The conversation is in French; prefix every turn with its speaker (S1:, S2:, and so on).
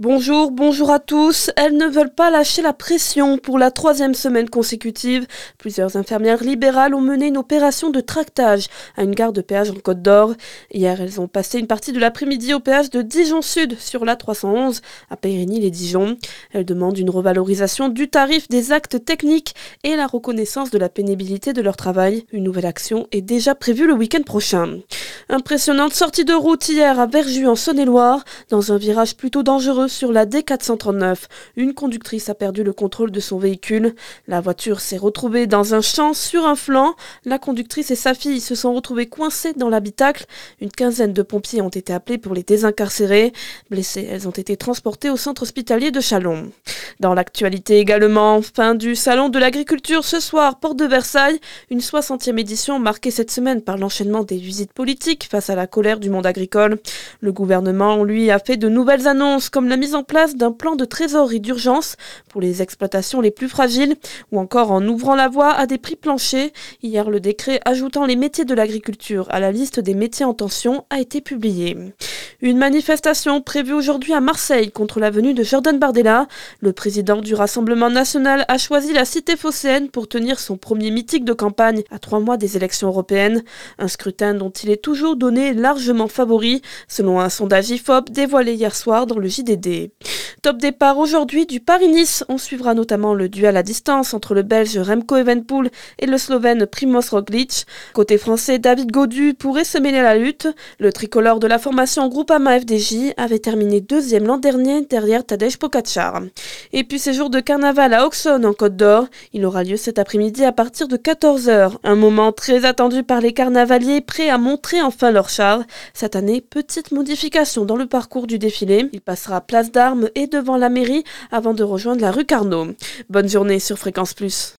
S1: Bonjour, bonjour à tous. Elles ne veulent pas lâcher la pression pour la troisième semaine consécutive. Plusieurs infirmières libérales ont mené une opération de tractage à une gare de péage en Côte d'Or. Hier, elles ont passé une partie de l'après-midi au péage de Dijon Sud sur la 311 à Périgny-les-Dijon. Elles demandent une revalorisation du tarif des actes techniques et la reconnaissance de la pénibilité de leur travail. Une nouvelle action est déjà prévue le week-end prochain. Impressionnante sortie de route hier à Verjus en Saône-et-Loire dans un virage plutôt dangereux sur la D439. Une conductrice a perdu le contrôle de son véhicule. La voiture s'est retrouvée dans un champ sur un flanc. La conductrice et sa fille se sont retrouvées coincées dans l'habitacle. Une quinzaine de pompiers ont été appelés pour les désincarcérer. Blessées, elles ont été transportées au centre hospitalier de Chalon. Dans l'actualité également, fin du Salon de l'agriculture ce soir, porte de Versailles, une 60e édition marquée cette semaine par l'enchaînement des visites politiques face à la colère du monde agricole. Le gouvernement, lui, a fait de nouvelles annonces comme la mise en place d'un plan de trésorerie d'urgence pour les exploitations les plus fragiles ou encore en ouvrant la voie à des prix planchers. Hier, le décret ajoutant les métiers de l'agriculture à la liste des métiers en tension a été publié. Une manifestation prévue aujourd'hui à Marseille contre la venue de Jordan Bardella. Le président du Rassemblement national a choisi la cité phocéenne pour tenir son premier mythique de campagne à trois mois des élections européennes. Un scrutin dont il est toujours donné largement favori, selon un sondage IFOP dévoilé hier soir dans le JDD. Top départ aujourd'hui du Paris-Nice. On suivra notamment le duel à distance entre le Belge Remco Evenpool et le Slovène Primoz Roglic. Côté français, David Godu pourrait se mêler à la lutte. Le tricolore de la formation Groupama FDJ avait terminé deuxième l'an dernier derrière Tadej Pogacar. Et puis ces jours de carnaval à Auxonne en Côte d'Or. Il aura lieu cet après-midi à partir de 14h. Un moment très attendu par les carnavaliers prêts à montrer enfin leur char. Cette année, petite modification dans le parcours du défilé. Il passera place d'armes et devant la mairie avant de rejoindre la rue Carnot. Bonne journée sur Fréquence Plus.